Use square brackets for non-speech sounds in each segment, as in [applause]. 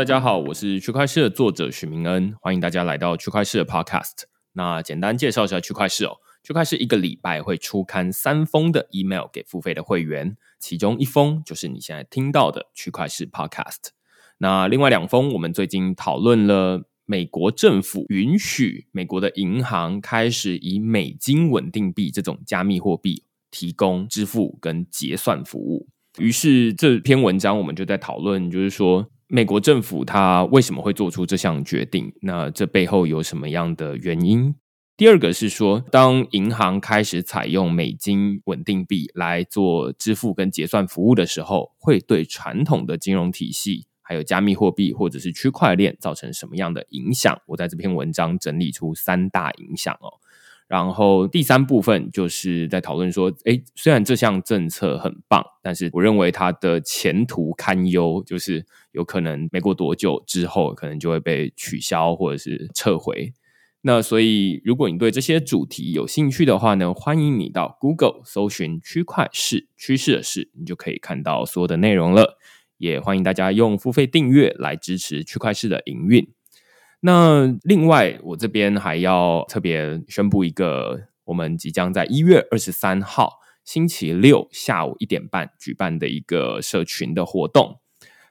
大家好，我是区块市的作者许明恩，欢迎大家来到区块市的 Podcast。那简单介绍一下区块市哦，区块市一个礼拜会出刊三封的 email 给付费的会员，其中一封就是你现在听到的区块市 Podcast。那另外两封，我们最近讨论了美国政府允许美国的银行开始以美金稳定币这种加密货币提供支付跟结算服务。于是这篇文章我们就在讨论，就是说美国政府它为什么会做出这项决定？那这背后有什么样的原因？第二个是说，当银行开始采用美金稳定币来做支付跟结算服务的时候，会对传统的金融体系还有加密货币或者是区块链造成什么样的影响？我在这篇文章整理出三大影响哦。然后第三部分就是在讨论说，诶，虽然这项政策很棒，但是我认为它的前途堪忧，就是有可能没过多久之后，可能就会被取消或者是撤回。那所以，如果你对这些主题有兴趣的话呢，欢迎你到 Google 搜寻“区块市趋势的事”，你就可以看到所有的内容了。也欢迎大家用付费订阅来支持区块市的营运。那另外，我这边还要特别宣布一个，我们即将在一月二十三号星期六下午一点半举办的一个社群的活动。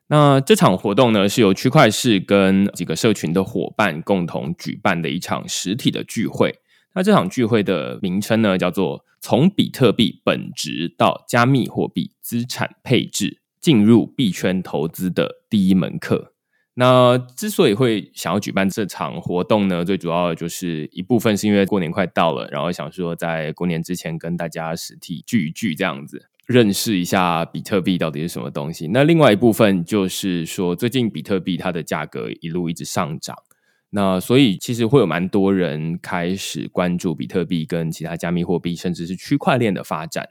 那这场活动呢，是由区块市跟几个社群的伙伴共同举办的一场实体的聚会。那这场聚会的名称呢，叫做“从比特币本质到加密货币资产配置，进入币圈投资的第一门课”。那之所以会想要举办这场活动呢，最主要的就是一部分是因为过年快到了，然后想说在过年之前跟大家实体聚一聚，这样子认识一下比特币到底是什么东西。那另外一部分就是说，最近比特币它的价格一路一直上涨，那所以其实会有蛮多人开始关注比特币跟其他加密货币，甚至是区块链的发展。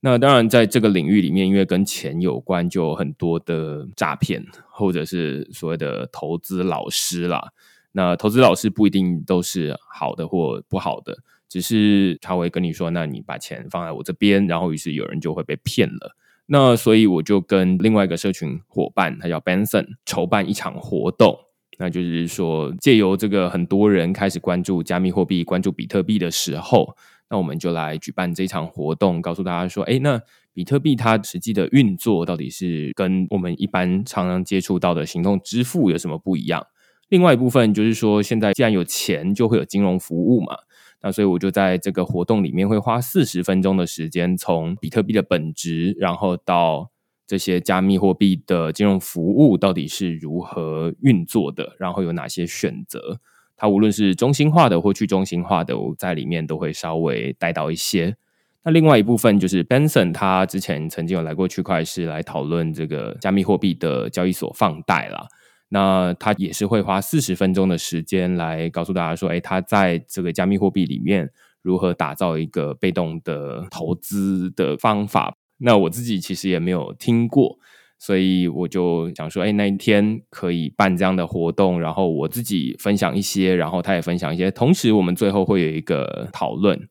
那当然，在这个领域里面，因为跟钱有关，就有很多的诈骗，或者是所谓的投资老师啦。那投资老师不一定都是好的或不好的，只是他会跟你说：“那你把钱放在我这边。”然后，于是有人就会被骗了。那所以我就跟另外一个社群伙伴，他叫 Benson，筹办一场活动，那就是说，借由这个很多人开始关注加密货币、关注比特币的时候。那我们就来举办这场活动，告诉大家说：，哎，那比特币它实际的运作到底是跟我们一般常常接触到的行动支付有什么不一样？另外一部分就是说，现在既然有钱，就会有金融服务嘛。那所以我就在这个活动里面会花四十分钟的时间，从比特币的本质，然后到这些加密货币的金融服务到底是如何运作的，然后有哪些选择。它无论是中心化的或去中心化的，我在里面都会稍微带到一些。那另外一部分就是 Benson，他之前曾经有来过区块市来讨论这个加密货币的交易所放贷啦。那他也是会花四十分钟的时间来告诉大家说，哎，他在这个加密货币里面如何打造一个被动的投资的方法。那我自己其实也没有听过。所以我就想说，哎，那一天可以办这样的活动，然后我自己分享一些，然后他也分享一些，同时我们最后会有一个讨论。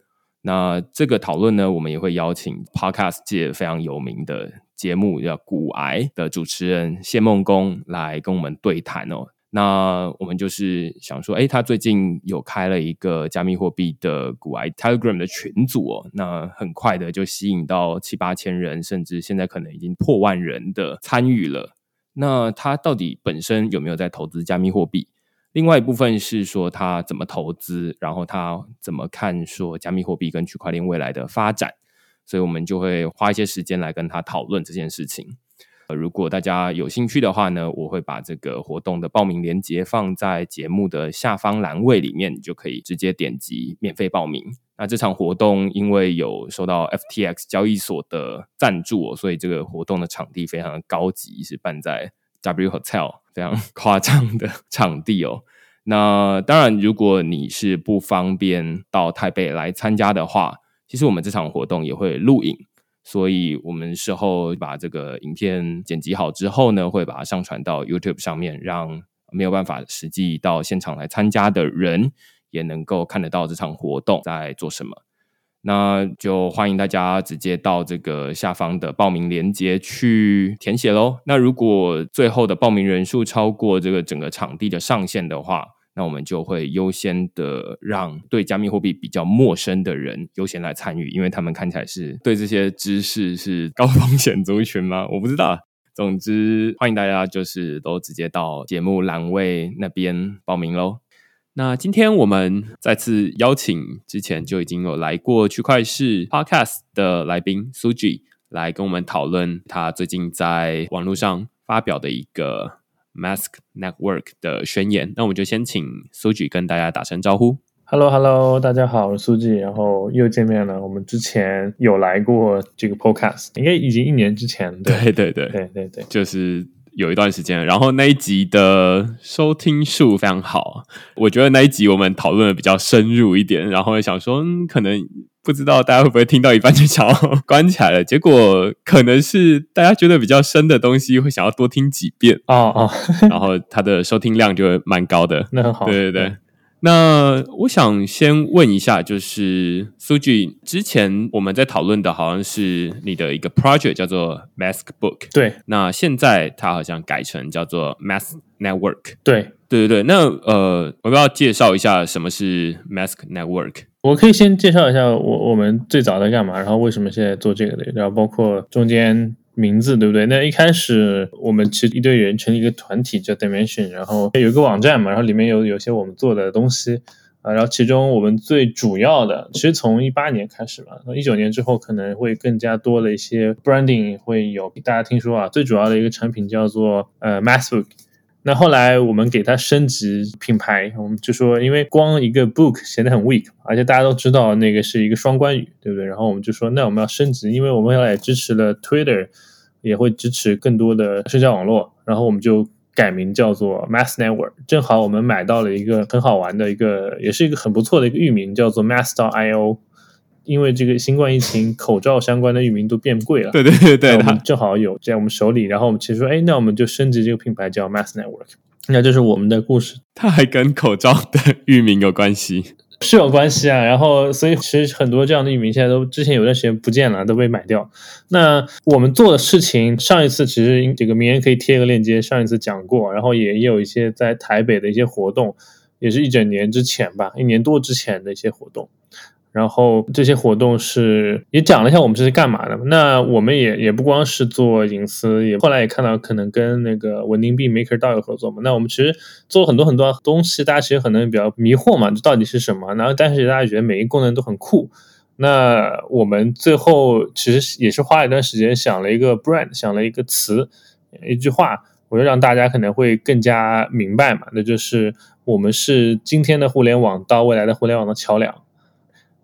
那这个讨论呢，我们也会邀请 Podcast 界非常有名的节目叫《骨癌》的主持人谢梦工来跟我们对谈哦。那我们就是想说，哎，他最近有开了一个加密货币的股癌 Telegram 的群组哦，那很快的就吸引到七八千人，甚至现在可能已经破万人的参与了。那他到底本身有没有在投资加密货币？另外一部分是说他怎么投资，然后他怎么看说加密货币跟区块链未来的发展？所以我们就会花一些时间来跟他讨论这件事情。呃，如果大家有兴趣的话呢，我会把这个活动的报名链接放在节目的下方栏位里面，你就可以直接点击免费报名。那这场活动因为有受到 FTX 交易所的赞助，所以这个活动的场地非常的高级，是办在 W Hotel 非常 [laughs] 夸张的场地哦。那当然，如果你是不方便到台北来参加的话，其实我们这场活动也会录影。所以我们事后把这个影片剪辑好之后呢，会把它上传到 YouTube 上面，让没有办法实际到现场来参加的人也能够看得到这场活动在做什么。那就欢迎大家直接到这个下方的报名链接去填写喽。那如果最后的报名人数超过这个整个场地的上限的话，那我们就会优先的让对加密货币比较陌生的人优先来参与，因为他们看起来是对这些知识是高风险族群吗？我不知道。[laughs] 总之，欢迎大家就是都直接到节目栏位那边报名喽。那今天我们再次邀请之前就已经有来过区块市 Podcast 的来宾 Suji 来跟我们讨论他最近在网络上发表的一个 Mask Network 的宣言。那我们就先请 Suji 跟大家打声招呼。Hello，Hello，大家好，我是苏记，然后又见面了。我们之前有来过这个 Podcast，应该已经一年之前。对对对对对对，就是有一段时间。然后那一集的收听数非常好，我觉得那一集我们讨论的比较深入一点。然后想说，嗯可能不知道大家会不会听到一半就想要关起来了。结果可能是大家觉得比较深的东西，会想要多听几遍。哦哦，[laughs] 然后它的收听量就会蛮高的。那很好，对对对。那我想先问一下，就是苏俊，之前我们在讨论的好像是你的一个 project 叫做 Mask Book，对。那现在它好像改成叫做 Mask Network，对，对对对。那呃，我要介绍一下什么是 Mask Network。我可以先介绍一下我我们最早在干嘛，然后为什么现在做这个的，然后包括中间。名字对不对？那一开始我们其实一堆人成立一个团体叫 Dimension，然后有一个网站嘛，然后里面有有些我们做的东西啊，然后其中我们最主要的，其实从一八年开始嘛，一九年之后可能会更加多的一些 branding 会有大家听说啊，最主要的一个产品叫做呃 Massbook。那后来我们给它升级品牌，我们就说，因为光一个 book 显得很 weak，而且大家都知道那个是一个双关语，对不对？然后我们就说，那我们要升级，因为我们要也支持了 Twitter，也会支持更多的社交网络，然后我们就改名叫做 Mass Network。正好我们买到了一个很好玩的一个，也是一个很不错的一个域名，叫做 Mass.io。因为这个新冠疫情，口罩相关的域名都变贵了。对对对对，我们正好有在我们手里，然后我们其实说，哎，那我们就升级这个品牌叫 Mass Network。那这是我们的故事。它还跟口罩的域名有关系？是有关系啊。然后，所以其实很多这样的域名现在都之前有段时间不见了，都被买掉。那我们做的事情，上一次其实这个名人可以贴个链接，上一次讲过，然后也也有一些在台北的一些活动，也是一整年之前吧，一年多之前的一些活动。然后这些活动是也讲了一下我们这是干嘛的。那我们也也不光是做隐私，也后来也看到可能跟那个稳定币 Maker DAO 有合作嘛。那我们其实做了很多很多东西，大家其实可能比较迷惑嘛，这到底是什么？然后但是大家觉得每一个功能都很酷。那我们最后其实也是花了一段时间想了一个 brand，想了一个词，一句话，我就让大家可能会更加明白嘛。那就是我们是今天的互联网到未来的互联网的桥梁。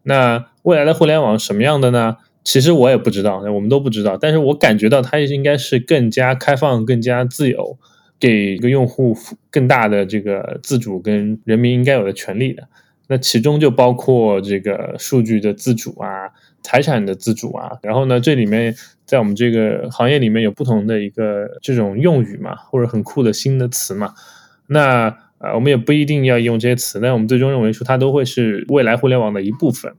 那未来的互联网什么样的呢？其实我也不知道，我们都不知道。但是我感觉到它应该是更加开放、更加自由，给一个用户更大的这个自主跟人民应该有的权利的。那其中就包括这个数据的自主啊、财产的自主啊。然后呢，这里面在我们这个行业里面有不同的一个这种用语嘛，或者很酷的新的词嘛。那啊，我们也不一定要用这些词，但我们最终认为说它都会是未来互联网的一部分，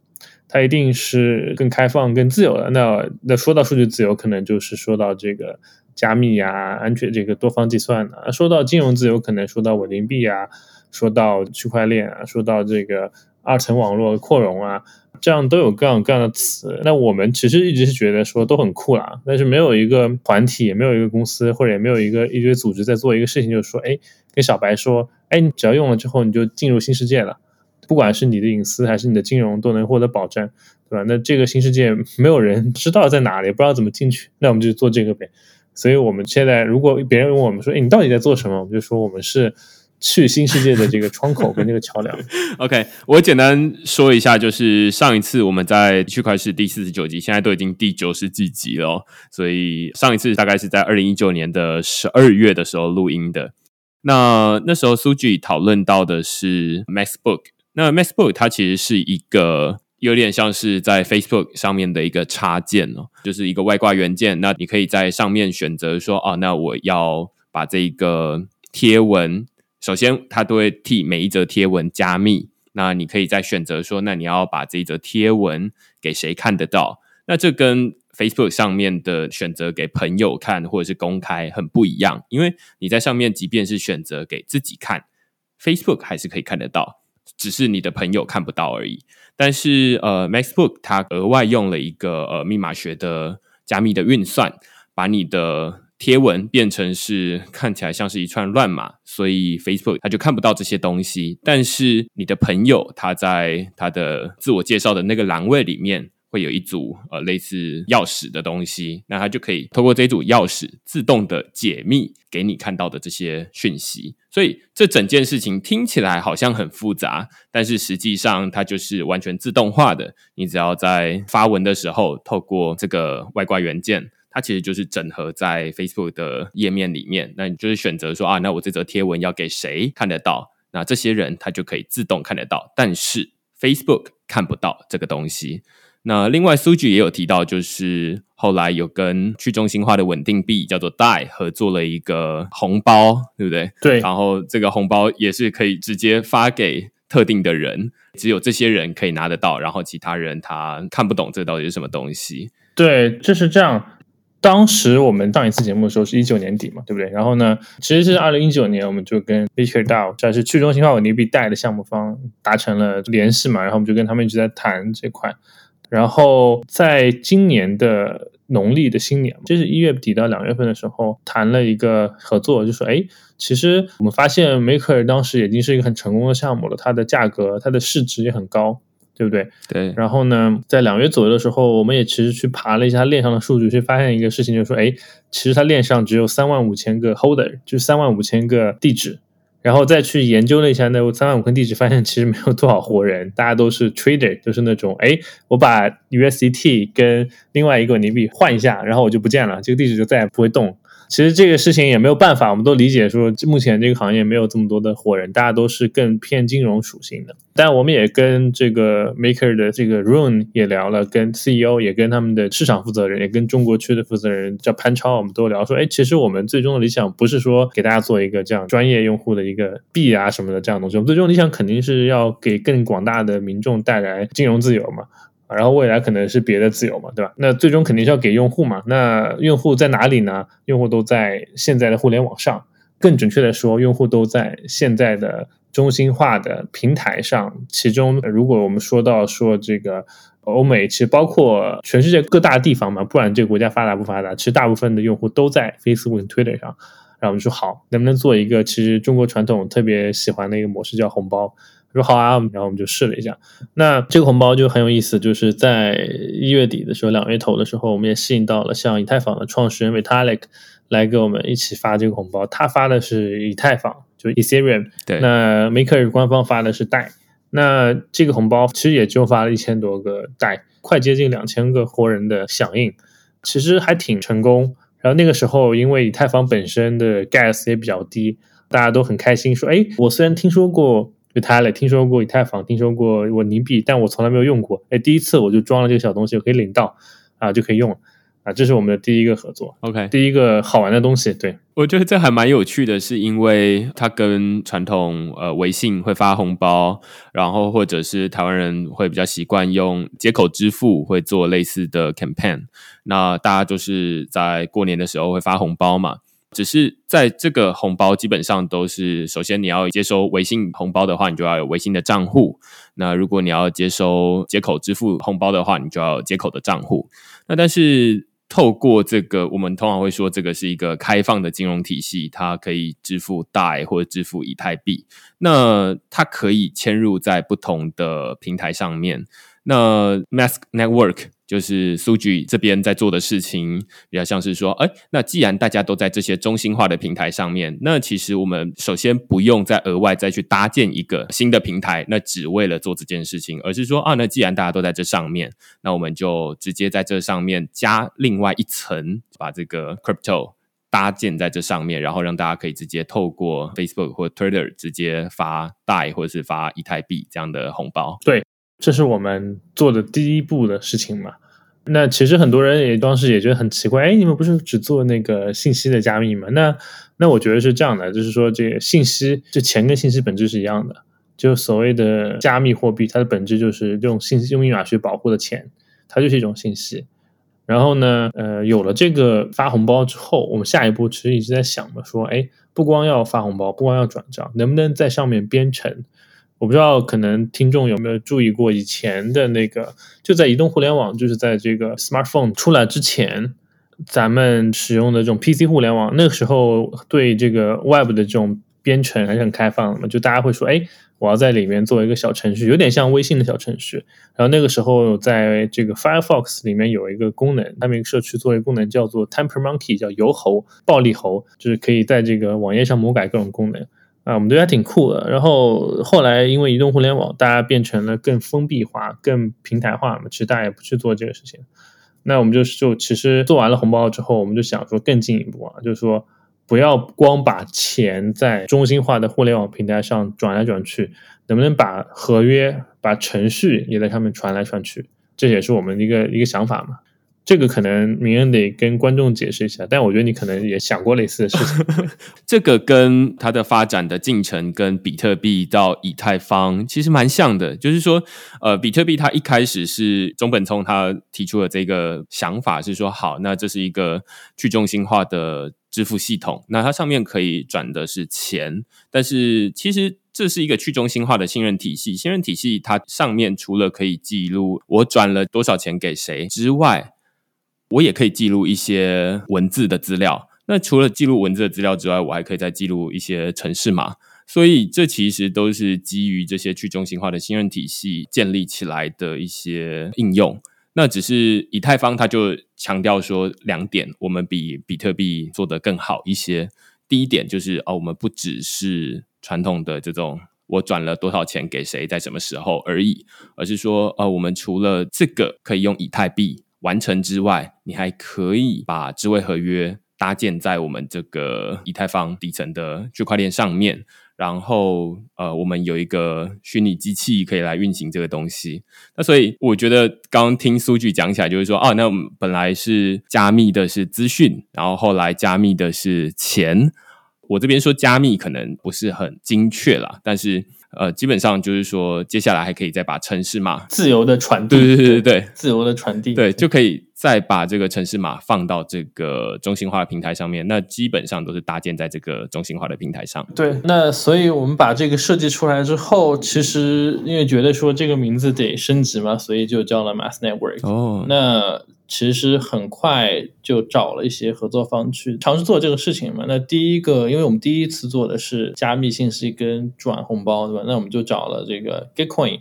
它一定是更开放、更自由的。那那说到数据自由，可能就是说到这个加密呀、安全这个多方计算啊；说到金融自由，可能说到稳定币啊，说到区块链啊，说到这个二层网络扩容啊，这样都有各种各样的词。那我们其实一直是觉得说都很酷啦，但是没有一个团体，也没有一个公司，或者也没有一个一堆组织在做一个事情，就是说，哎。跟小白说，哎，你只要用了之后，你就进入新世界了，不管是你的隐私还是你的金融，都能获得保障，对吧？那这个新世界没有人知道在哪里，不知道怎么进去，那我们就做这个呗。所以我们现在，如果别人问我们说，哎，你到底在做什么？我们就说我们是去新世界的这个窗口跟这个桥梁。[laughs] OK，我简单说一下，就是上一次我们在区块是第四十九集，现在都已经第九十几集了，所以上一次大概是在二零一九年的十二月的时候录音的。那那时候苏 i 讨论到的是 MacBook，那 MacBook 它其实是一个有点像是在 Facebook 上面的一个插件哦，就是一个外挂元件。那你可以在上面选择说，哦，那我要把这一个贴文，首先它都会替每一则贴文加密，那你可以再选择说，那你要把这一则贴文给谁看得到？那这跟 Facebook 上面的选择给朋友看或者是公开很不一样，因为你在上面即便是选择给自己看，Facebook 还是可以看得到，只是你的朋友看不到而已。但是呃，MacBook 它额外用了一个呃密码学的加密的运算，把你的贴文变成是看起来像是一串乱码，所以 Facebook 它就看不到这些东西。但是你的朋友他在他的自我介绍的那个栏位里面。会有一组呃类似钥匙的东西，那它就可以透过这组钥匙自动的解密给你看到的这些讯息。所以这整件事情听起来好像很复杂，但是实际上它就是完全自动化的。你只要在发文的时候透过这个外挂元件，它其实就是整合在 Facebook 的页面里面。那你就是选择说啊，那我这则贴文要给谁看得到？那这些人他就可以自动看得到，但是 Facebook 看不到这个东西。那另外，苏局也有提到，就是后来有跟去中心化的稳定币叫做 DAI 合作了一个红包，对不对？对。然后这个红包也是可以直接发给特定的人，只有这些人可以拿得到，然后其他人他看不懂这到底是什么东西。对，就是这样。当时我们上一次节目的时候是一九年底嘛，对不对？然后呢，其实是二零一九年，我们就跟 MakerDAO，这是去中心化稳定币贷的项目方达成了联系嘛，然后我们就跟他们一直在谈这块。然后在今年的农历的新年，就是一月底到两月份的时候，谈了一个合作，就说，哎，其实我们发现 Maker 当时已经是一个很成功的项目了，它的价格、它的市值也很高，对不对？对。然后呢，在两月左右的时候，我们也其实去爬了一下链上的数据，去发现一个事情，就是说，哎，其实它链上只有三万五千个 Holder，就是三万五千个地址。然后再去研究了一下那三万五个地址，发现其实没有多少活人，大家都是 trader，就是那种哎，我把 USDT 跟另外一个稳定币换一下，然后我就不见了，这个地址就再也不会动。其实这个事情也没有办法，我们都理解说，目前这个行业没有这么多的活人，大家都是更偏金融属性的。但我们也跟这个 Maker 的这个 Rune 也聊了，跟 CEO 也跟他们的市场负责人，也跟中国区的负责人叫潘超，我们都聊说，哎，其实我们最终的理想不是说给大家做一个这样专业用户的一个币啊什么的这样东西，我们最终理想肯定是要给更广大的民众带来金融自由嘛。然后未来可能是别的自由嘛，对吧？那最终肯定是要给用户嘛。那用户在哪里呢？用户都在现在的互联网上，更准确的说，用户都在现在的中心化的平台上。其中，如果我们说到说这个欧美，其实包括全世界各大地方嘛，不管这个国家发达不发达，其实大部分的用户都在 Facebook、Twitter 上。然后我们说好，能不能做一个其实中国传统特别喜欢的一个模式，叫红包。说好啊，然后我们就试了一下。那这个红包就很有意思，就是在一月底的时候，两月头的时候，我们也吸引到了像以太坊的创始人 Vitalik 来给我们一起发这个红包。他发的是以太坊，就 Ethereum。对。那 Maker 官方发的是代。那这个红包其实也就发了一千多个代，快接近两千个活人的响应，其实还挺成功。然后那个时候，因为以太坊本身的 gas 也比较低，大家都很开心，说：“哎，我虽然听说过。”就他了，听说过以太坊，听说过稳定币，但我从来没有用过。哎，第一次我就装了这个小东西，我可以领到啊，就可以用了啊。这是我们的第一个合作，OK，第一个好玩的东西。对，我觉得这还蛮有趣的，是因为它跟传统呃微信会发红包，然后或者是台湾人会比较习惯用接口支付，会做类似的 campaign。那大家就是在过年的时候会发红包嘛。只是在这个红包基本上都是，首先你要接收微信红包的话，你就要有微信的账户。那如果你要接收接口支付红包的话，你就要接口的账户。那但是透过这个，我们通常会说这个是一个开放的金融体系，它可以支付代或者支付以太币。那它可以嵌入在不同的平台上面。那 Mask Network。就是数据这边在做的事情，比较像是说，哎，那既然大家都在这些中心化的平台上面，那其实我们首先不用再额外再去搭建一个新的平台，那只为了做这件事情，而是说，啊，那既然大家都在这上面，那我们就直接在这上面加另外一层，把这个 crypto 搭建在这上面，然后让大家可以直接透过 Facebook 或 Twitter 直接发代或者是发以太币这样的红包。对，这是我们做的第一步的事情嘛。那其实很多人也当时也觉得很奇怪，哎，你们不是只做那个信息的加密吗？那那我觉得是这样的，就是说这个信息，就钱跟信息本质是一样的。就所谓的加密货币，它的本质就是这种信息用密码学保护的钱，它就是一种信息。然后呢，呃，有了这个发红包之后，我们下一步其实一直在想嘛，说，哎，不光要发红包，不光要转账，能不能在上面编程？我不知道，可能听众有没有注意过以前的那个，就在移动互联网，就是在这个 smartphone 出来之前，咱们使用的这种 PC 互联网，那个时候对这个 Web 的这种编程还是很开放的嘛，就大家会说，哎。我要在里面做一个小程序，有点像微信的小程序。然后那个时候，在这个 Firefox 里面有一个功能，他们一个社区做一个功能叫做 Temper Monkey，叫油猴、暴力猴，就是可以在这个网页上魔改各种功能啊，我们觉得还挺酷的。然后后来因为移动互联网，大家变成了更封闭化、更平台化嘛，其实大家也不去做这个事情。那我们就就其实做完了红包之后，我们就想说更进一步啊，就是说。不要光把钱在中心化的互联网平台上转来转去，能不能把合约、把程序也在上面传来传去？这也是我们的一个一个想法嘛。这个可能明恩得跟观众解释一下，但我觉得你可能也想过类似的事情。[laughs] 这个跟它的发展的进程，跟比特币到以太坊其实蛮像的。就是说，呃，比特币它一开始是中本聪他提出的这个想法是说，好，那这是一个去中心化的。支付系统，那它上面可以转的是钱，但是其实这是一个去中心化的信任体系。信任体系它上面除了可以记录我转了多少钱给谁之外，我也可以记录一些文字的资料。那除了记录文字的资料之外，我还可以再记录一些城市码。所以这其实都是基于这些去中心化的信任体系建立起来的一些应用。那只是以太坊，它就强调说两点，我们比比特币做得更好一些。第一点就是哦，我们不只是传统的这种我转了多少钱给谁，在什么时候而已，而是说呃，我们除了这个可以用以太币完成之外，你还可以把智慧合约搭建在我们这个以太坊底层的区块链上面。然后，呃，我们有一个虚拟机器可以来运行这个东西。那所以，我觉得刚刚听苏局讲起来，就是说，哦，那本来是加密的是资讯，然后后来加密的是钱。我这边说加密可能不是很精确啦，但是。呃，基本上就是说，接下来还可以再把城市码自由的传递，对对对对对，自由的传递，对，就可以再把这个城市码放到这个中心化的平台上面。那基本上都是搭建在这个中心化的平台上。对，那所以我们把这个设计出来之后，其实因为觉得说这个名字得升级嘛，所以就叫了 Mass Network。哦，那。其实很快就找了一些合作方去尝试做这个事情嘛。那第一个，因为我们第一次做的是加密信息跟转红包，对吧？那我们就找了这个 Gitcoin。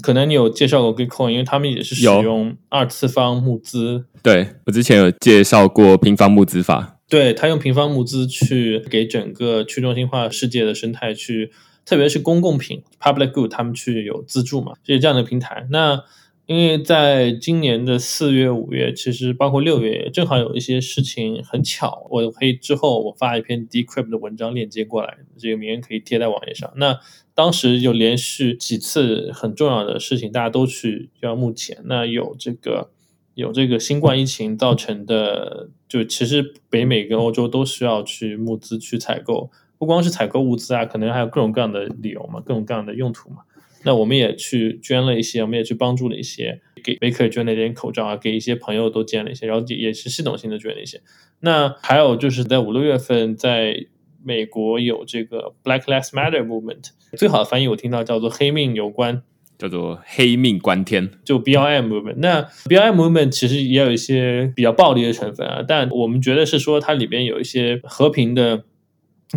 可能你有介绍过 Gitcoin，因为他们也是使用二次方募资。对我之前有介绍过平方募资法。对他用平方募资去给整个去中心化世界的生态去，特别是公共品 （public good），他们去有资助嘛，就是这样的平台。那因为在今年的四月、五月，其实包括六月，正好有一些事情很巧，我可以之后我发一篇 Decrypt 的文章链接过来，这个名人可以贴在网页上。那当时有连续几次很重要的事情，大家都去要募钱。那有这个有这个新冠疫情造成的，就其实北美跟欧洲都需要去募资去采购，不光是采购物资啊，可能还有各种各样的理由嘛，各种各样的用途嘛。那我们也去捐了一些，我们也去帮助了一些，给 Baker 捐了点口罩啊，给一些朋友都捐了一些，然后也是系统性的捐了一些。那还有就是在五六月份，在美国有这个 Black Lives Matter Movement，最好的翻译我听到叫做“黑命有关”，叫做“黑命关天”，就 BLM Movement。那 BLM Movement 其实也有一些比较暴力的成分啊，但我们觉得是说它里边有一些和平的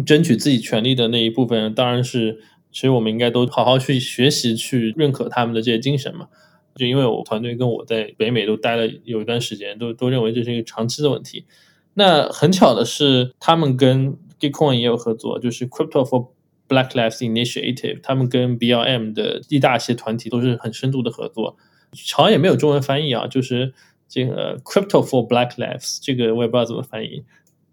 争取自己权利的那一部分，当然是。其实我们应该都好好去学习，去认可他们的这些精神嘛。就因为我团队跟我在北美都待了有一段时间，都都认为这是一个长期的问题。那很巧的是，他们跟 Gitcoin 也有合作，就是 Crypto for Black Lives Initiative，他们跟 BLM 的一大些团体都是很深度的合作。好像也没有中文翻译啊，就是这个 Crypto for Black Lives，这个我也不知道怎么翻译。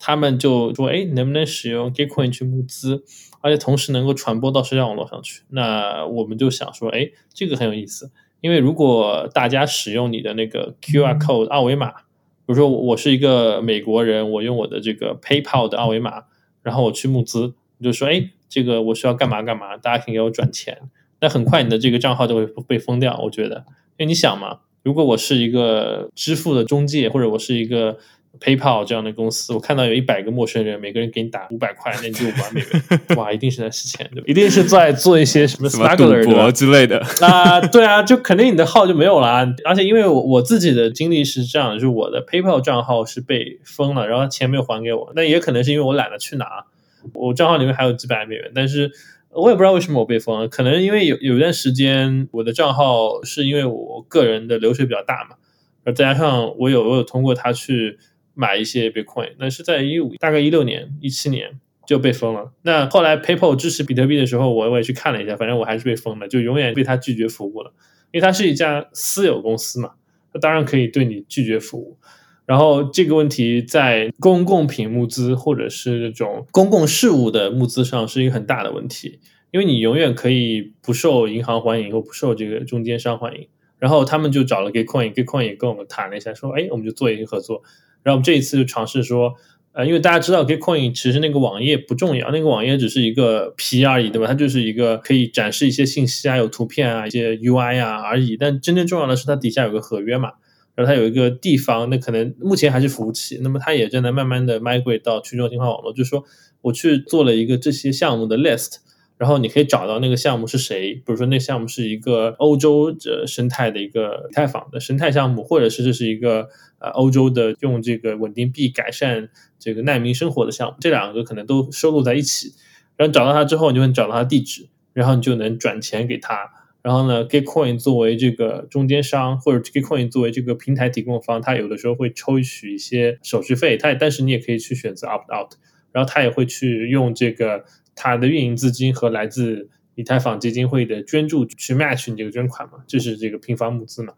他们就说：“哎，能不能使用 Gitcoin 去募资，而且同时能够传播到社交网络上去？”那我们就想说：“哎，这个很有意思，因为如果大家使用你的那个 QR code 二维码，比如说我是一个美国人，我用我的这个 PayPal 的二维码，然后我去募资，就说：‘哎，这个我需要干嘛干嘛，大家可以给我转钱。’那很快你的这个账号就会被封掉。我觉得，因为你想嘛，如果我是一个支付的中介，或者我是一个。PayPal 这样的公司，我看到有一百个陌生人，每个人给你打五百块，那你就五万美元，[laughs] 哇，一定是在洗钱，对吧？一定是在做一些什么什么赌博之类的啊？对啊，就肯定你的号就没有了。而且因为我我自己的经历是这样，就是我的 PayPal 账号是被封了，然后钱没有还给我。那也可能是因为我懒得去拿，我账号里面还有几百美元，但是我也不知道为什么我被封了。可能因为有有一段时间我的账号是因为我个人的流水比较大嘛，而再加上我有我有通过他去。买一些 Bitcoin，那是在一五大概一六年、一七年就被封了。那后来 PayPal 支持比特币的时候，我我也去看了一下，反正我还是被封了，就永远被他拒绝服务了。因为它是一家私有公司嘛，它当然可以对你拒绝服务。然后这个问题在公共品募资或者是这种公共事务的募资上是一个很大的问题，因为你永远可以不受银行欢迎或不受这个中间商欢迎。然后他们就找了 Gitcoin，Gitcoin 也跟我们谈了一下，说，哎，我们就做一些合作。然后我们这一次就尝试说，呃，因为大家知道 Gitcoin 其实那个网页不重要，那个网页只是一个皮而已，对吧？它就是一个可以展示一些信息啊、有图片啊、一些 UI 啊而已。但真正重要的是它底下有个合约嘛，然后它有一个地方，那可能目前还是服务器，那么它也正在慢慢的 migrate 到去中心化网络。就是说，我去做了一个这些项目的 list。然后你可以找到那个项目是谁，比如说那项目是一个欧洲的生态的一个以太坊的生态项目，或者是这是一个呃欧洲的用这个稳定币改善这个难民生活的项目，这两个可能都收录在一起。然后找到它之后，你就会找到它地址，然后你就能转钱给他。然后呢，Gitcoin 作为这个中间商，或者 Gitcoin 作为这个平台提供方，它有的时候会抽取一些手续费，它但是你也可以去选择 opt out，然后它也会去用这个。它的运营资金和来自以太坊基金会的捐助去 match 你这个捐款嘛，就是这个平方募资嘛。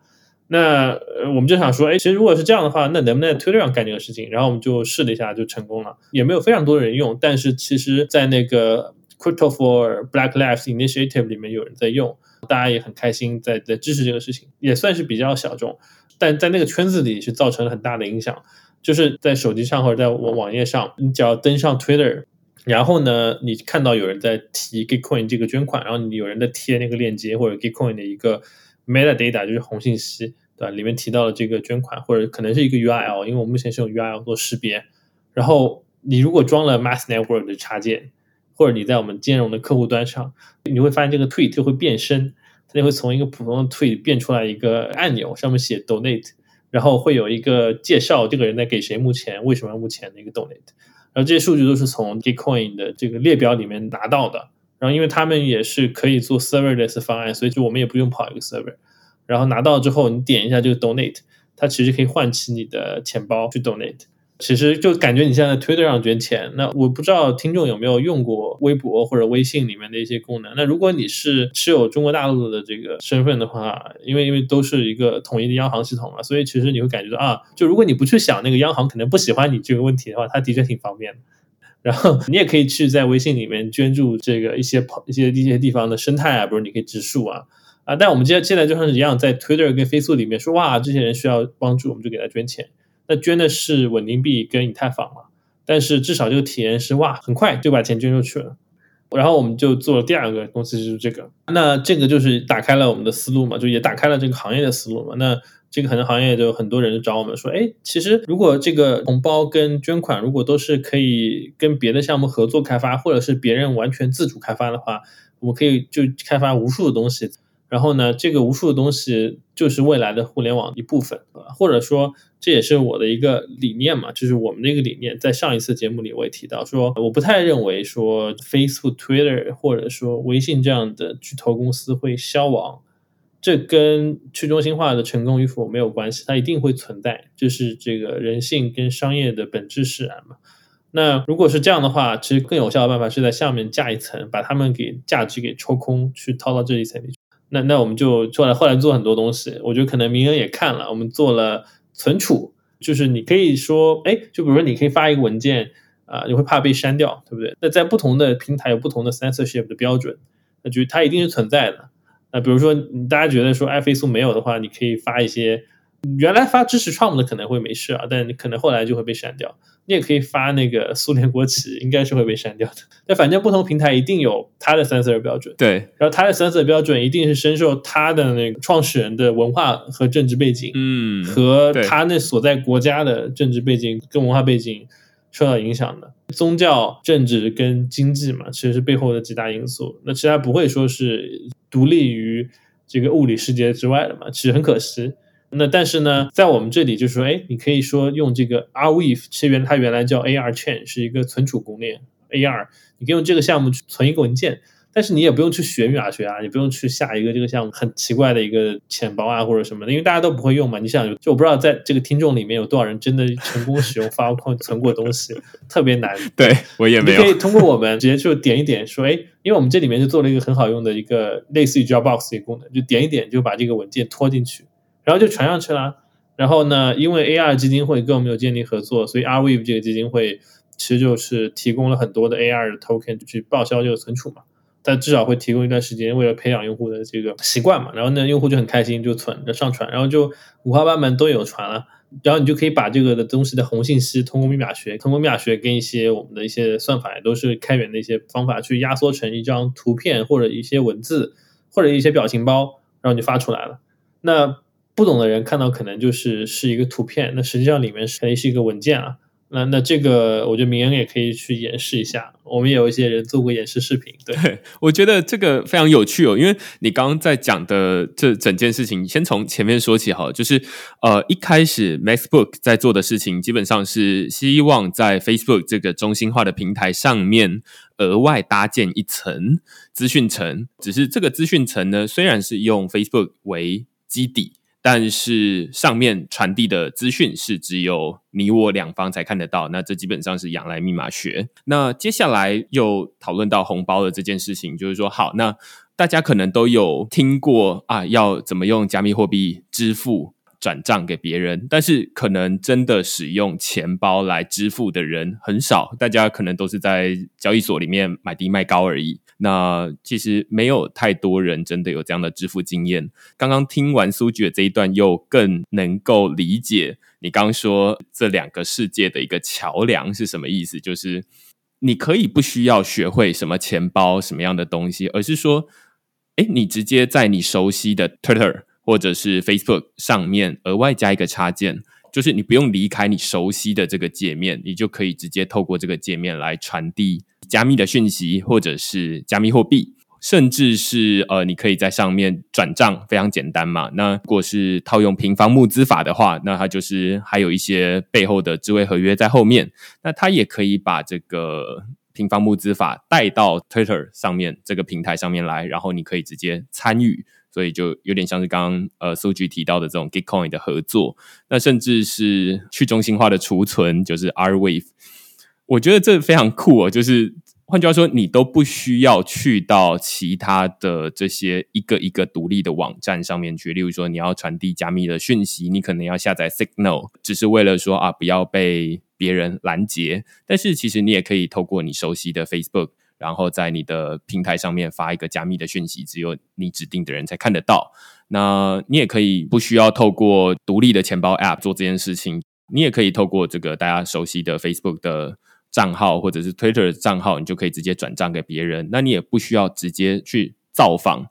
那，我们就想说，哎，其实如果是这样的话，那能不能在 Twitter 上干这个事情？然后我们就试了一下，就成功了。也没有非常多的人用，但是其实，在那个 Crypto for Black Lives Initiative 里面有人在用，大家也很开心，在在支持这个事情，也算是比较小众，但在那个圈子里是造成了很大的影响。就是在手机上或者在网网页上，你只要登上 Twitter。然后呢，你看到有人在提 Gitcoin 这个捐款，然后你有人在贴那个链接或者 Gitcoin 的一个 metadata，就是红信息，对吧？里面提到了这个捐款，或者可能是一个 URL，因为我们目前是用 URL 做识别。然后你如果装了 Mass Network 的插件，或者你在我们兼容的客户端上，你会发现这个 tweet 就会变身，它就会从一个普通的 tweet 变出来一个按钮，上面写 Donate，然后会有一个介绍这个人在给谁目前为什么要目前的一个 Donate。然后这些数据都是从 Bitcoin 的这个列表里面拿到的。然后因为他们也是可以做 serverless 方案，所以就我们也不用跑一个 server。然后拿到之后，你点一下这个 donate，它其实可以唤起你的钱包去 donate。其实就感觉你现在在推特上捐钱，那我不知道听众有没有用过微博或者微信里面的一些功能。那如果你是持有中国大陆的这个身份的话，因为因为都是一个统一的央行系统嘛，所以其实你会感觉到啊，就如果你不去想那个央行可能不喜欢你这个问题的话，它的确挺方便的。然后你也可以去在微信里面捐助这个一些一些一些地方的生态啊，比如你可以植树啊啊。但我们现在现在就像是一样，在 Twitter 跟 Facebook 里面说哇，这些人需要帮助，我们就给他捐钱。那捐的是稳定币跟以太坊嘛，但是至少这个体验是哇，很快就把钱捐出去了。然后我们就做了第二个公司，就是这个。那这个就是打开了我们的思路嘛，就也打开了这个行业的思路嘛。那这个可能行业就很多人找我们说，哎，其实如果这个红包跟捐款如果都是可以跟别的项目合作开发，或者是别人完全自主开发的话，我们可以就开发无数的东西。然后呢，这个无数的东西就是未来的互联网一部分，或者说这也是我的一个理念嘛，就是我们的一个理念。在上一次节目里我也提到说，我不太认为说 Facebook、Twitter 或者说微信这样的巨头公司会消亡，这跟去中心化的成功与否没有关系，它一定会存在，就是这个人性跟商业的本质使然嘛。那如果是这样的话，其实更有效的办法是在下面架一层，把它们给价值给抽空，去掏到这一层里。那那我们就后来，后来做很多东西，我觉得可能明恩也看了，我们做了存储，就是你可以说，哎，就比如说你可以发一个文件啊，你会怕被删掉，对不对？那在不同的平台有不同的 censorship 的标准，那就它一定是存在的。那比如说大家觉得说爱飞速没有的话，你可以发一些原来发支持 Trump 的可能会没事啊，但可能后来就会被删掉。你也可以发那个苏联国旗，应该是会被删掉的。那反正不同平台一定有它的 censor 标准，对，然后它的 censor 标准一定是深受它的那个创始人的文化和政治背景，嗯，和对他那所在国家的政治背景跟文化背景受到影响的。宗教、政治跟经济嘛，其实是背后的几大因素。那其他不会说是独立于这个物理世界之外的嘛，其实很可惜。那但是呢，在我们这里就是说，哎，你可以说用这个 r w e a v e 其实原它原来叫 AR Chain，是一个存储公链 AR，你可以用这个项目去存一个文件，但是你也不用去学密码学啊，也不用去下一个这个项目很奇怪的一个钱包啊或者什么的，因为大家都不会用嘛。你想，就我不知道在这个听众里面有多少人真的成功使用 Filecoin 存过东西，[laughs] 特别难。对我也没有，你可以通过我们直接就点一点，说，哎，因为我们这里面就做了一个很好用的一个类似于 Dropbox 的一个功能，就点一点就把这个文件拖进去，然后就传上去了。然后呢，因为 AR 基金会跟我们有建立合作，所以 Arweave 这个基金会其实就是提供了很多的 AR 的 token 去报销这个存储嘛。但至少会提供一段时间，为了培养用户的这个习惯嘛。然后呢，用户就很开心，就存着上传，然后就五花八门都有传了。然后你就可以把这个的东西的红信息通过密码学，通过密码学跟一些我们的一些算法，也都是开源的一些方法，去压缩成一张图片或者一些文字或者一些表情包，然后你就发出来了。那不懂的人看到可能就是是一个图片，那实际上里面是肯定是一个文件啊。那那这个我觉得明恩也可以去演示一下，我们有一些人做过演示视频。对，[laughs] 我觉得这个非常有趣哦，因为你刚刚在讲的这整件事情，先从前面说起好了，就是呃一开始 MacBook 在做的事情，基本上是希望在 Facebook 这个中心化的平台上面额外搭建一层资讯层，只是这个资讯层呢，虽然是用 Facebook 为基底。但是上面传递的资讯是只有你我两方才看得到，那这基本上是仰赖密码学。那接下来又讨论到红包的这件事情，就是说，好，那大家可能都有听过啊，要怎么用加密货币支付转账给别人，但是可能真的使用钱包来支付的人很少，大家可能都是在交易所里面买低卖高而已。那其实没有太多人真的有这样的支付经验。刚刚听完苏局的这一段，又更能够理解你刚说这两个世界的一个桥梁是什么意思。就是你可以不需要学会什么钱包什么样的东西，而是说，哎，你直接在你熟悉的 Twitter 或者是 Facebook 上面额外加一个插件，就是你不用离开你熟悉的这个界面，你就可以直接透过这个界面来传递。加密的讯息，或者是加密货币，甚至是呃，你可以在上面转账，非常简单嘛。那如果是套用平方募资法的话，那它就是还有一些背后的智慧合约在后面。那它也可以把这个平方募资法带到 Twitter 上面这个平台上面来，然后你可以直接参与。所以就有点像是刚刚呃苏局提到的这种 Gitcoin 的合作，那甚至是去中心化的储存，就是 R Wave，。我觉得这非常酷哦，就是换句话说，你都不需要去到其他的这些一个一个独立的网站上面去。例如说，你要传递加密的讯息，你可能要下载 Signal，只是为了说啊，不要被别人拦截。但是其实你也可以透过你熟悉的 Facebook，然后在你的平台上面发一个加密的讯息，只有你指定的人才看得到。那你也可以不需要透过独立的钱包 App 做这件事情，你也可以透过这个大家熟悉的 Facebook 的。账号或者是 Twitter 的账号，你就可以直接转账给别人。那你也不需要直接去造访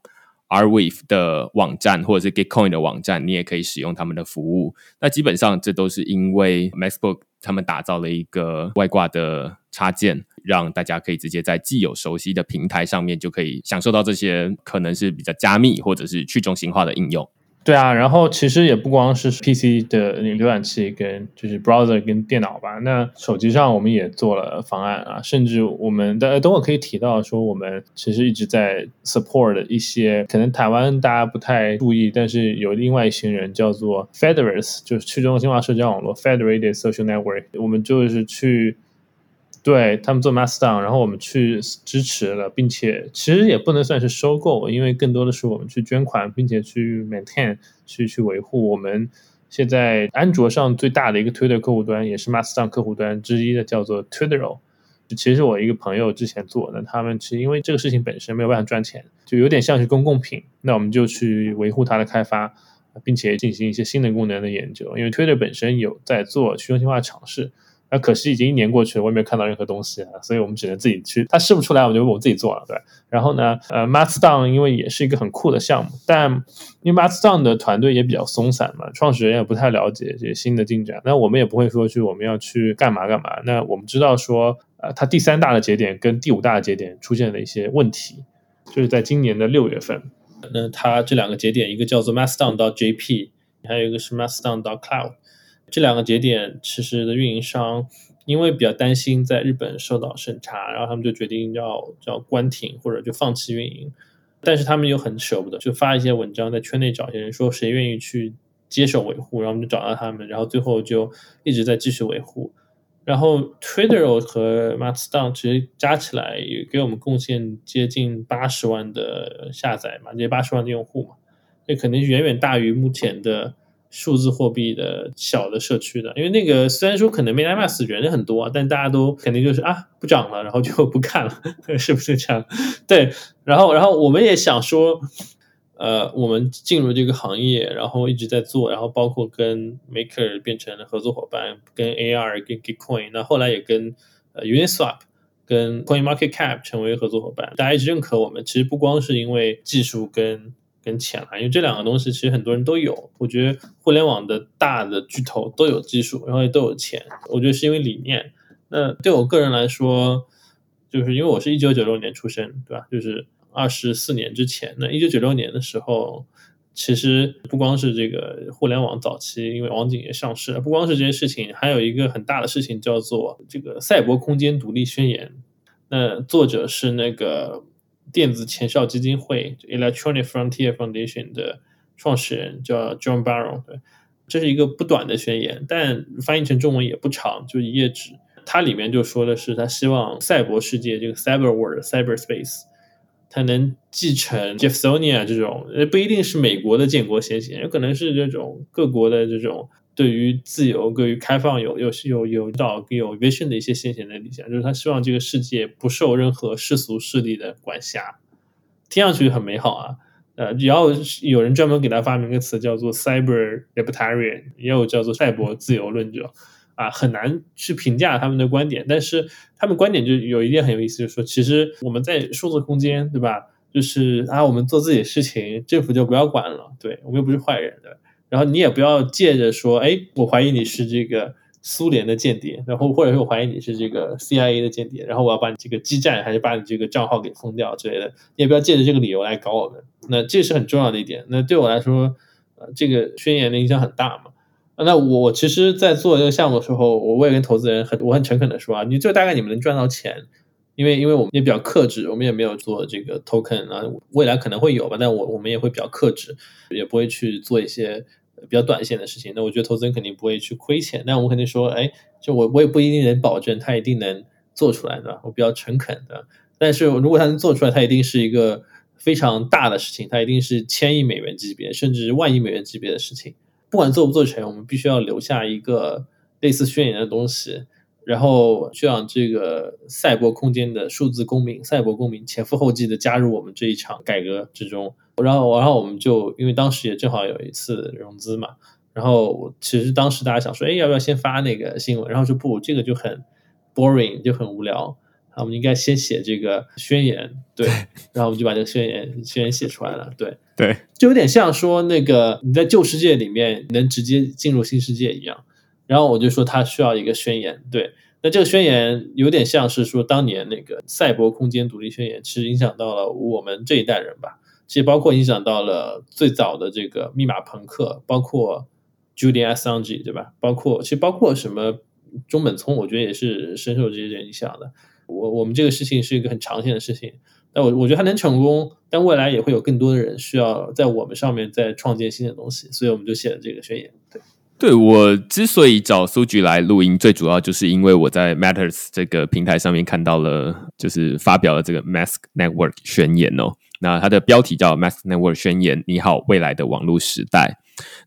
Arweave 的网站或者是 Gitcoin 的网站，你也可以使用他们的服务。那基本上这都是因为 MacBook 他们打造了一个外挂的插件，让大家可以直接在既有熟悉的平台上面就可以享受到这些可能是比较加密或者是去中心化的应用。对啊，然后其实也不光是 PC 的浏览器跟就是 browser 跟电脑吧，那手机上我们也做了方案啊，甚至我们的等会可以提到说，我们其实一直在 support 一些可能台湾大家不太注意，但是有另外一群人叫做 Federers，就是去中心化社交网络 Federated Social Network，我们就是去。对他们做 Mastodon，然后我们去支持了，并且其实也不能算是收购，因为更多的是我们去捐款，并且去 maintain，去去维护。我们现在安卓上最大的一个 Twitter 客户端，也是 Mastodon 客户端之一的，叫做 Twitter。其实我一个朋友之前做的，他们其实因为这个事情本身没有办法赚钱，就有点像是公共品，那我们就去维护它的开发。并且进行一些新的功能的研究。因为 Twitter 本身有在做去中心化尝试。那可惜已经一年过去了，我也没有看到任何东西啊，所以我们只能自己去。他试不出来，我就我自己做了，对。然后呢，呃，Mastdown 因为也是一个很酷的项目，但因为 Mastdown 的团队也比较松散嘛，创始人也不太了解这些新的进展。那我们也不会说去我们要去干嘛干嘛。那我们知道说，呃，它第三大的节点跟第五大的节点出现了一些问题，就是在今年的六月份。那它这两个节点，一个叫做 Mastdown 到 JP，还有一个是 Mastdown 到 Cloud。这两个节点其实的运营商，因为比较担心在日本受到审查，然后他们就决定要要关停或者就放弃运营。但是他们又很舍不得，就发一些文章在圈内找一些人说谁愿意去接手维护，然后我们就找到他们，然后最后就一直在继续维护。然后 Twitter 和 Mastodon 其实加起来也给我们贡献接近八十万的下载嘛，这八十万的用户嘛，这肯定是远远大于目前的。数字货币的小的社区的，因为那个虽然说可能 MetaMask 人很多，但大家都肯定就是啊不涨了，然后就不看了，[laughs] 是不是这样？对，然后然后我们也想说，呃，我们进入这个行业，然后一直在做，然后包括跟 Maker 变成了合作伙伴，跟 AR 跟 Gitcoin，那后来也跟呃 Uniswap 跟 Coin Market Cap 成为合作伙伴，大家一直认可我们，其实不光是因为技术跟。跟钱了，因为这两个东西其实很多人都有。我觉得互联网的大的巨头都有技术，然后也都有钱。我觉得是因为理念。那对我个人来说，就是因为我是一九九六年出生，对吧？就是二十四年之前。那一九九六年的时候，其实不光是这个互联网早期，因为网景也上市了，不光是这些事情，还有一个很大的事情叫做这个赛博空间独立宣言。那作者是那个。电子前哨基金会 （Electronic Frontier Foundation） 的创始人叫 John Barrow，对，这是一个不短的宣言，但翻译成中文也不长，就一页纸。它里面就说的是，他希望赛博世界这个 Cyber World、Cyber Space，它能继承 Jeffersonia 这种，呃，不一定是美国的建国先贤，有可能是这种各国的这种。对于自由、对于开放有有有有到有 vision 的一些先贤的理想，就是他希望这个世界不受任何世俗势力的管辖，听上去很美好啊。呃，只要有人专门给他发明个词叫做 cyber libertarian，也有叫做赛博自由论者啊，很难去评价他们的观点。但是他们观点就有一点很有意思，就是说，其实我们在数字空间，对吧？就是啊，我们做自己的事情，政府就不要管了，对我们又不是坏人，对。然后你也不要借着说，哎，我怀疑你是这个苏联的间谍，然后或者说我怀疑你是这个 CIA 的间谍，然后我要把你这个基站还是把你这个账号给封掉之类的，你也不要借着这个理由来搞我们。那这是很重要的一点。那对我来说，呃，这个宣言的影响很大嘛。那我其实，在做这个项目的时候，我我也跟投资人很我很诚恳的说啊，你就大概你们能赚到钱，因为因为我们也比较克制，我们也没有做这个 token 啊，未来可能会有吧，但我我们也会比较克制，也不会去做一些。比较短线的事情，那我觉得投资人肯定不会去亏钱。但我们肯定说，哎，就我我也不一定能保证他一定能做出来的，我比较诚恳的。但是如果他能做出来，他一定是一个非常大的事情，他一定是千亿美元级别，甚至万亿美元级别的事情。不管做不做成，我们必须要留下一个类似宣言的东西。然后就让这个赛博空间的数字公民、赛博公民前赴后继的加入我们这一场改革之中。然后，然后我们就因为当时也正好有一次融资嘛，然后其实当时大家想说，哎，要不要先发那个新闻？然后说不，这个就很 boring，就很无聊。我们应该先写这个宣言，对。然后我们就把这个宣言宣言写出来了，对对，就有点像说那个你在旧世界里面能直接进入新世界一样。然后我就说他需要一个宣言，对，那这个宣言有点像是说当年那个赛博空间独立宣言，其实影响到了我们这一代人吧，其实包括影响到了最早的这个密码朋克，包括 Julian Assange，对吧？包括其实包括什么中本聪，我觉得也是深受这些人影响的。我我们这个事情是一个很长线的事情，但我我觉得它能成功，但未来也会有更多的人需要在我们上面再创建新的东西，所以我们就写了这个宣言，对。对我之所以找苏局来录音，最主要就是因为我在 Matters 这个平台上面看到了，就是发表了这个 Mask Network 宣言哦。那它的标题叫 Mask Network 宣言，你好，未来的网络时代。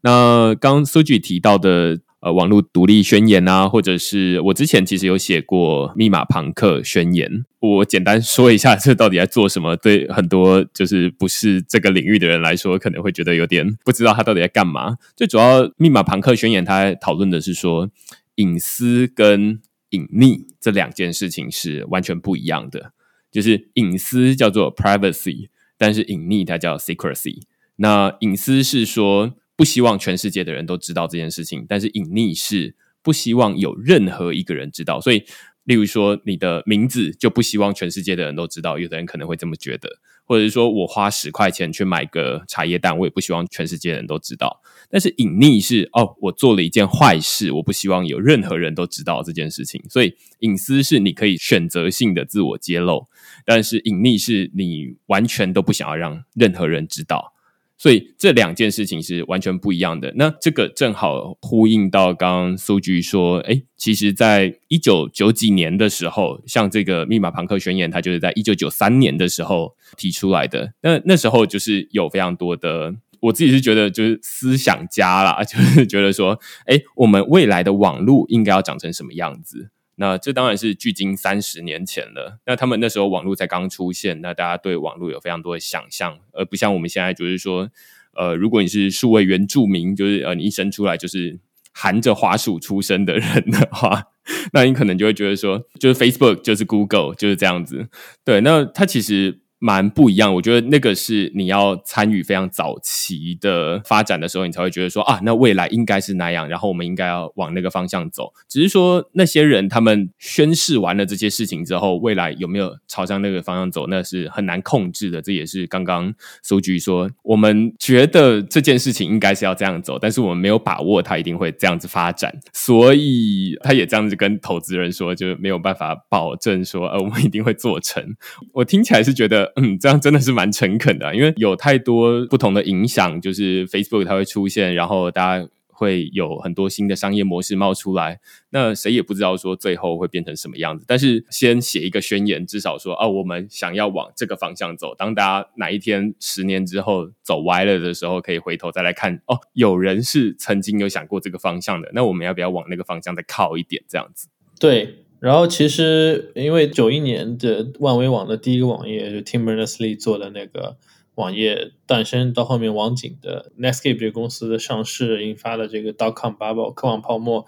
那刚苏局提到的。呃网络独立宣言啊，或者是我之前其实有写过密码朋克宣言。我简单说一下这到底在做什么，对很多就是不是这个领域的人来说，可能会觉得有点不知道他到底在干嘛。最主要密码朋克宣言，它讨论的是说隐私跟隐匿这两件事情是完全不一样的。就是隐私叫做 privacy，但是隐匿它叫 secrecy。那隐私是说不希望全世界的人都知道这件事情，但是隐匿是不希望有任何一个人知道。所以，例如说你的名字就不希望全世界的人都知道，有的人可能会这么觉得。或者是说我花十块钱去买个茶叶蛋，我也不希望全世界人都知道。但是隐匿是哦，我做了一件坏事，我不希望有任何人都知道这件事情。所以隐私是你可以选择性的自我揭露，但是隐匿是你完全都不想要让任何人知道。所以这两件事情是完全不一样的。那这个正好呼应到刚刚苏局说，哎，其实，在一九九几年的时候，像这个密码朋克宣言，它就是在一九九三年的时候提出来的。那那时候就是有非常多的，我自己是觉得就是思想家啦，[laughs] 就是觉得说，哎，我们未来的网络应该要长成什么样子？那这当然是距今三十年前了。那他们那时候网络才刚出现，那大家对网络有非常多的想象，而不像我们现在就是说，呃，如果你是数位原住民，就是呃，你一生出来就是含着滑鼠出生的人的话，[laughs] 那你可能就会觉得说，就是 Facebook 就是 Google 就是这样子。对，那它其实。蛮不一样，我觉得那个是你要参与非常早期的发展的时候，你才会觉得说啊，那未来应该是那样，然后我们应该要往那个方向走。只是说那些人他们宣誓完了这些事情之后，未来有没有朝向那个方向走，那是很难控制的。这也是刚刚苏局说，我们觉得这件事情应该是要这样走，但是我们没有把握它一定会这样子发展，所以他也这样子跟投资人说，就没有办法保证说，呃，我们一定会做成。我听起来是觉得。嗯，这样真的是蛮诚恳的，因为有太多不同的影响，就是 Facebook 它会出现，然后大家会有很多新的商业模式冒出来，那谁也不知道说最后会变成什么样子。但是先写一个宣言，至少说哦，我们想要往这个方向走。当大家哪一天十年之后走歪了的时候，可以回头再来看，哦，有人是曾经有想过这个方向的，那我们要不要往那个方向再靠一点？这样子，对。然后其实，因为九一年的万维网的第一个网页就 Tim Berners-Lee 做的那个网页诞生，到后面网景的 Netscape 这个公司的上市，引发了这个 dotcom bubble 科网泡沫。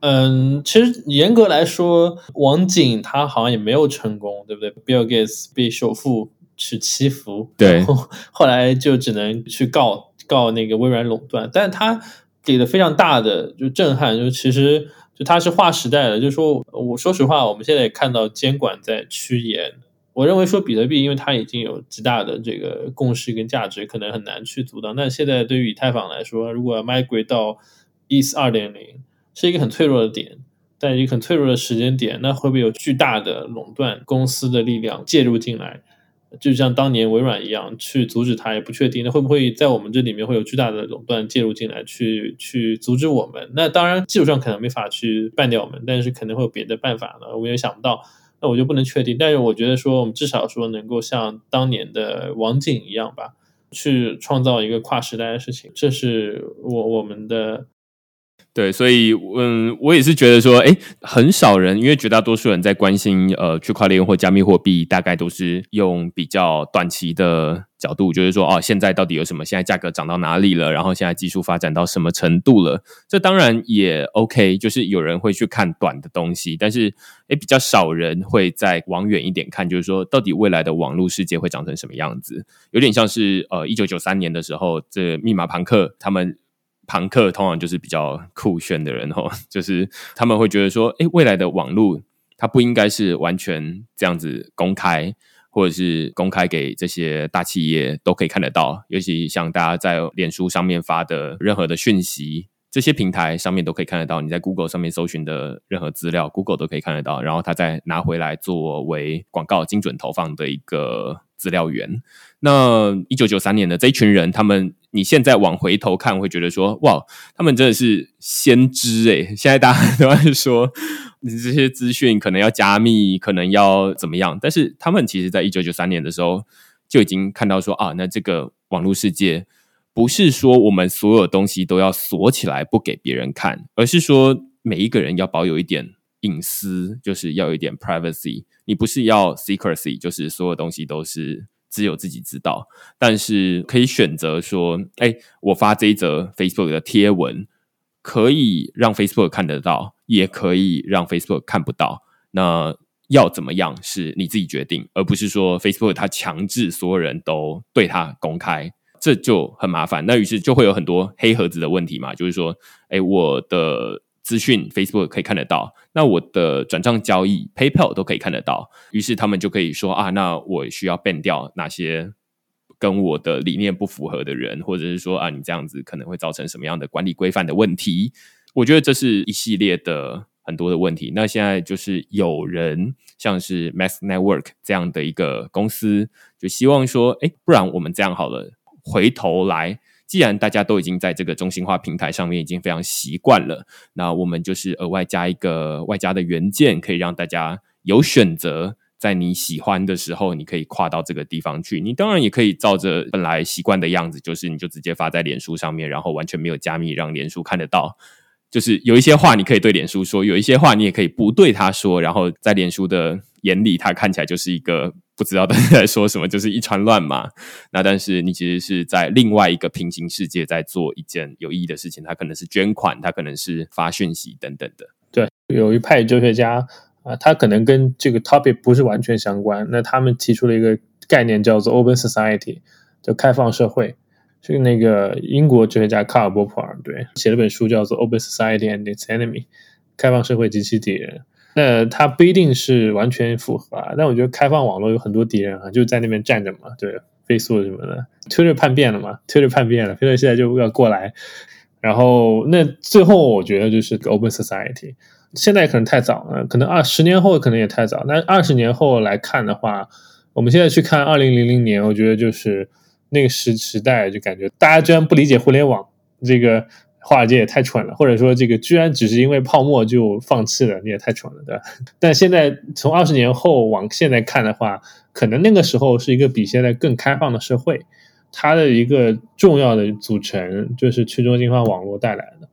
嗯，其实严格来说，网景它好像也没有成功，对不对？Bill Gates 被首富去欺负，对，后来就只能去告告那个微软垄断，但是他给了非常大的就震撼，就其实。就它是划时代的，就是说，我说实话，我们现在也看到监管在趋严。我认为说比特币，因为它已经有极大的这个共识跟价值，可能很难去阻挡。那现在对于以太坊来说，如果 migrate 到 ETH 二点零，是一个很脆弱的点，在一个很脆弱的时间点，那会不会有巨大的垄断公司的力量介入进来？就像当年微软一样，去阻止它也不确定。那会不会在我们这里面会有巨大的垄断介入进来，去去阻止我们？那当然技术上可能没法去办掉我们，但是可能会有别的办法呢，我们也想不到。那我就不能确定。但是我觉得说，我们至少说能够像当年的网景一样吧，去创造一个跨时代的事情，这是我我们的。对，所以嗯，我也是觉得说，哎，很少人，因为绝大多数人在关心呃区块链或加密货币，大概都是用比较短期的角度，就是说，哦，现在到底有什么？现在价格涨到哪里了？然后现在技术发展到什么程度了？这当然也 OK，就是有人会去看短的东西，但是哎，比较少人会再往远一点看，就是说，到底未来的网络世界会长成什么样子？有点像是呃，一九九三年的时候，这密码朋克他们。朋克通常就是比较酷炫的人哦，[laughs] 就是他们会觉得说，哎，未来的网络它不应该是完全这样子公开，或者是公开给这些大企业都可以看得到，尤其像大家在脸书上面发的任何的讯息，这些平台上面都可以看得到。你在 Google 上面搜寻的任何资料，Google 都可以看得到，然后他再拿回来作为广告精准投放的一个资料源。那一九九三年的这一群人，他们。你现在往回头看，会觉得说，哇，他们真的是先知诶。现在大家都在说，你这些资讯可能要加密，可能要怎么样？但是他们其实在一九九三年的时候就已经看到说，啊，那这个网络世界不是说我们所有东西都要锁起来不给别人看，而是说每一个人要保有一点隐私，就是要有一点 privacy。你不是要 secrecy，就是所有东西都是只有自己知道，但是可以选择说，哎，我发这一则 Facebook 的贴文，可以让 Facebook 看得到，也可以让 Facebook 看不到。那要怎么样是你自己决定，而不是说 Facebook 它强制所有人都对它公开。这就很麻烦，那于是就会有很多黑盒子的问题嘛，就是说，哎，我的资讯 Facebook 可以看得到，那我的转账交易 PayPal 都可以看得到，于是他们就可以说啊，那我需要 ban 掉哪些跟我的理念不符合的人，或者是说啊，你这样子可能会造成什么样的管理规范的问题？我觉得这是一系列的很多的问题。那现在就是有人像是 Mass Network 这样的一个公司，就希望说，哎，不然我们这样好了。回头来，既然大家都已经在这个中心化平台上面已经非常习惯了，那我们就是额外加一个外加的元件，可以让大家有选择，在你喜欢的时候，你可以跨到这个地方去。你当然也可以照着本来习惯的样子，就是你就直接发在脸书上面，然后完全没有加密，让脸书看得到。就是有一些话你可以对脸书说，有一些话你也可以不对他说，然后在脸书的眼里，他看起来就是一个。不知道大家在说什么，就是一团乱麻。那但是你其实是在另外一个平行世界，在做一件有意义的事情。它可能是捐款，它可能是发讯息等等的。对，有一派哲学家啊，他可能跟这个 topic 不是完全相关。那他们提出了一个概念，叫做 open society，就开放社会。是那个英国哲学家卡尔波普尔对写了本书，叫做 Open Society and Its Enemy，开放社会及其敌人。那它不一定是完全符合啊，但我觉得开放网络有很多敌人啊，就在那边站着嘛。对，Facebook 什么的，Twitter 叛变了嘛？Twitter 叛变了，Twitter 现在就要过来。然后，那最后我觉得就是 Open Society。现在可能太早了，可能二十年后可能也太早。那二十年后来看的话，我们现在去看二零零零年，我觉得就是那个时时代，就感觉大家居然不理解互联网这个。华尔街也太蠢了，或者说这个居然只是因为泡沫就放弃了，你也太蠢了，对吧？[laughs] 但现在从二十年后往现在看的话，可能那个时候是一个比现在更开放的社会，它的一个重要的组成就是去中心化网络带来的。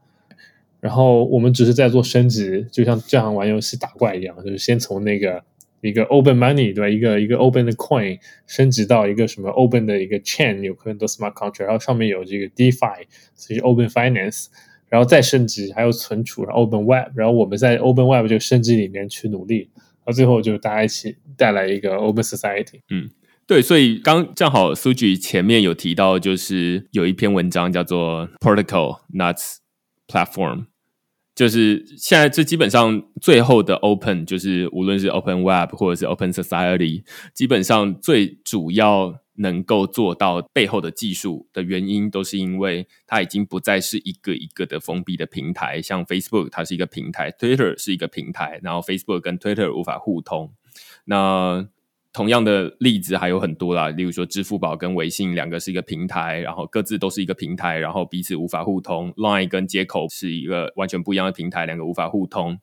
然后我们只是在做升级，就像就像玩游戏打怪一样，就是先从那个。一个 open money 对吧？一个一个 open 的 coin 升级到一个什么 open 的一个 chain，有很多 smart contract，然后上面有这个 DeFi，所以 open finance，然后再升级，还有存储，然后 open web，然后我们在 open web 这个升级里面去努力，到最后就是大家一起带来一个 open society。嗯，对，所以刚正好苏局前面有提到，就是有一篇文章叫做 Protocol Nuts Platform。就是现在，这基本上最后的 Open，就是无论是 Open Web 或者是 Open Society，基本上最主要能够做到背后的技术的原因，都是因为它已经不再是一个一个的封闭的平台，像 Facebook 它是一个平台，Twitter 是一个平台，然后 Facebook 跟 Twitter 无法互通，那。同样的例子还有很多啦，例如说支付宝跟微信两个是一个平台，然后各自都是一个平台，然后彼此无法互通。Line 跟接口是一个完全不一样的平台，两个无法互通。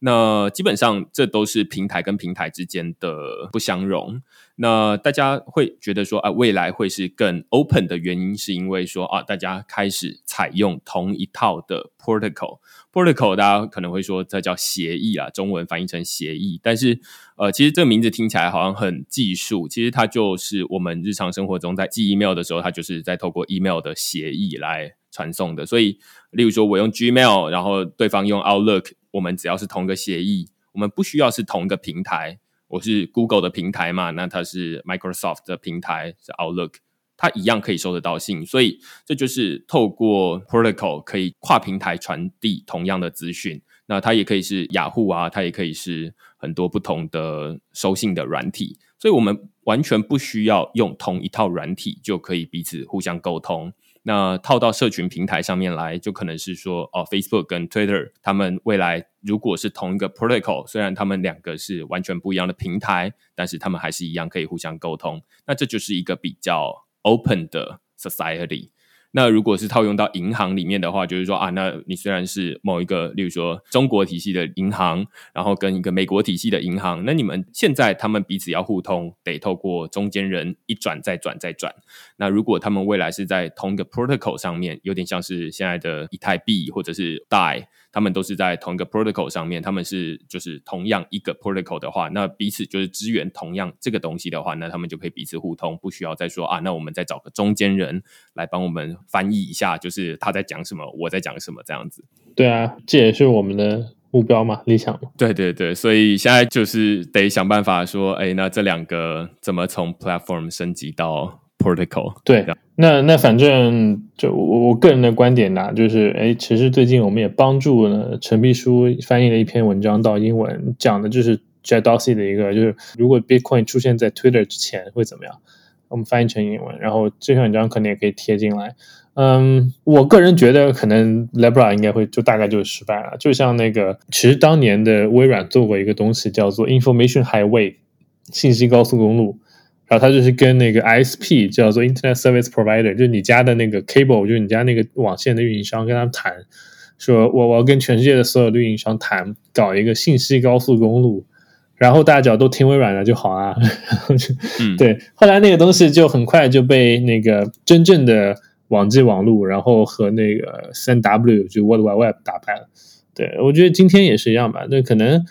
那基本上这都是平台跟平台之间的不相容。那大家会觉得说啊，未来会是更 open 的原因，是因为说啊，大家开始采用同一套的 protocol。protocol 大家可能会说这叫协议啊，中文翻译成协议。但是呃，其实这个名字听起来好像很技术，其实它就是我们日常生活中在寄 email 的时候，它就是在透过 email 的协议来传送的。所以，例如说我用 Gmail，然后对方用 Outlook。我们只要是同一个协议，我们不需要是同一个平台。我是 Google 的平台嘛，那它是 Microsoft 的平台是 Outlook，它一样可以收得到信。所以这就是透过 Protocol 可以跨平台传递同样的资讯。那它也可以是雅虎啊，它也可以是很多不同的收信的软体。所以我们完全不需要用同一套软体就可以彼此互相沟通。那套到社群平台上面来，就可能是说，哦，Facebook 跟 Twitter，他们未来如果是同一个 protocol，虽然他们两个是完全不一样的平台，但是他们还是一样可以互相沟通。那这就是一个比较 open 的 society。那如果是套用到银行里面的话，就是说啊，那你虽然是某一个，例如说中国体系的银行，然后跟一个美国体系的银行，那你们现在他们彼此要互通，得透过中间人一转再转再转。那如果他们未来是在同一个 protocol 上面，有点像是现在的以太币或者是 DAI，他们都是在同一个 protocol 上面，他们是就是同样一个 protocol 的话，那彼此就是支援同样这个东西的话，那他们就可以彼此互通，不需要再说啊，那我们再找个中间人来帮我们。翻译一下，就是他在讲什么，我在讲什么，这样子。对啊，这也是我们的目标嘛，理想嘛。对对对，所以现在就是得想办法说，哎，那这两个怎么从 platform 升级到 protocol？对，那那反正就我我个人的观点呢，就是哎，其实最近我们也帮助了陈秘书翻译了一篇文章到英文，讲的就是 Jet Dorsey 的一个，就是如果 Bitcoin 出现在 Twitter 之前会怎么样。我们翻译成英文，然后这篇文章可能也可以贴进来。嗯，我个人觉得可能 Libra 应该会就大概就是失败了。就像那个，其实当年的微软做过一个东西叫做 Information Highway 信息高速公路，然后它就是跟那个 ISP 叫做 Internet Service Provider，就是你家的那个 cable，就是你家那个网线的运营商，跟他们谈，说我我要跟全世界的所有的运营商谈，搞一个信息高速公路。然后大家只要都听微软的就好啊，[laughs] 对。后来那个东西就很快就被那个真正的网际网络，然后和那个三 W 就 World Wide Web 打败了。对我觉得今天也是一样吧。那可能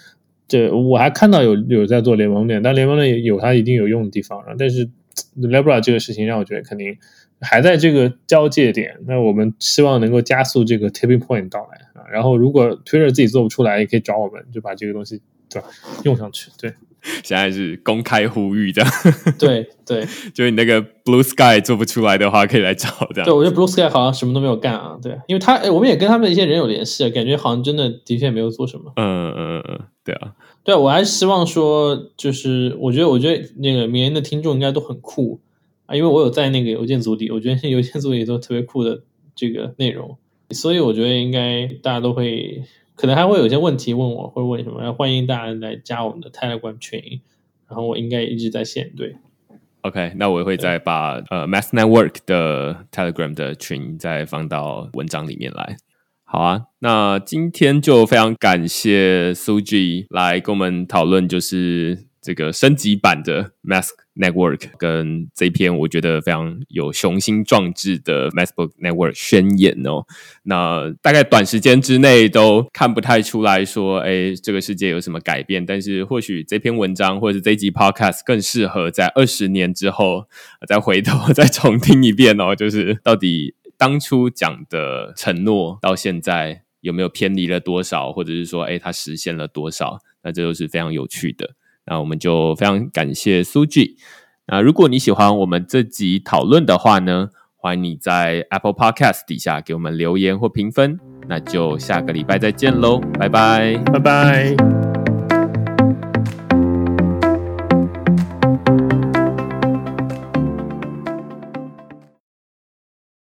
这我还看到有有在做联盟链，但联盟链有它一定有用的地方。但是 Libra 这个事情让我觉得肯定还在这个交界点。那我们希望能够加速这个 tipping point 到来啊。然后如果 Twitter 自己做不出来，也可以找我们，就把这个东西。对，用上去。对，[laughs] 现在是公开呼吁这样。对 [laughs] 对，[laughs] 就是你那个 Blue Sky 做不出来的话，可以来找这样。对，我觉得 Blue Sky 好像什么都没有干啊。对，因为他，我们也跟他们一些人有联系，感觉好像真的的确没有做什么。嗯嗯嗯，对啊。对，我还是希望说，就是我觉得，我觉得那个明年的听众应该都很酷啊，因为我有在那个邮件组里，我觉得邮件组里都特别酷的这个内容，所以我觉得应该大家都会。可能还会有一些问题问我，会问什么，欢迎大家来加我们的 Telegram 群，然后我应该一直在线。对，OK，那我会再把呃 Mass Network 的 Telegram 的群再放到文章里面来。好啊，那今天就非常感谢 Suji 来跟我们讨论，就是这个升级版的 Mask。Network 跟这篇我觉得非常有雄心壮志的 Massbook Network 宣言哦，那大概短时间之内都看不太出来说，哎，这个世界有什么改变？但是或许这篇文章或者是这集 Podcast 更适合在二十年之后再回头 [laughs] 再重听一遍哦，就是到底当初讲的承诺到现在有没有偏离了多少，或者是说，哎，它实现了多少？那这都是非常有趣的。那我们就非常感谢苏 G。那如果你喜欢我们这集讨论的话呢，欢迎你在 Apple Podcast 底下给我们留言或评分。那就下个礼拜再见喽，拜拜，拜拜。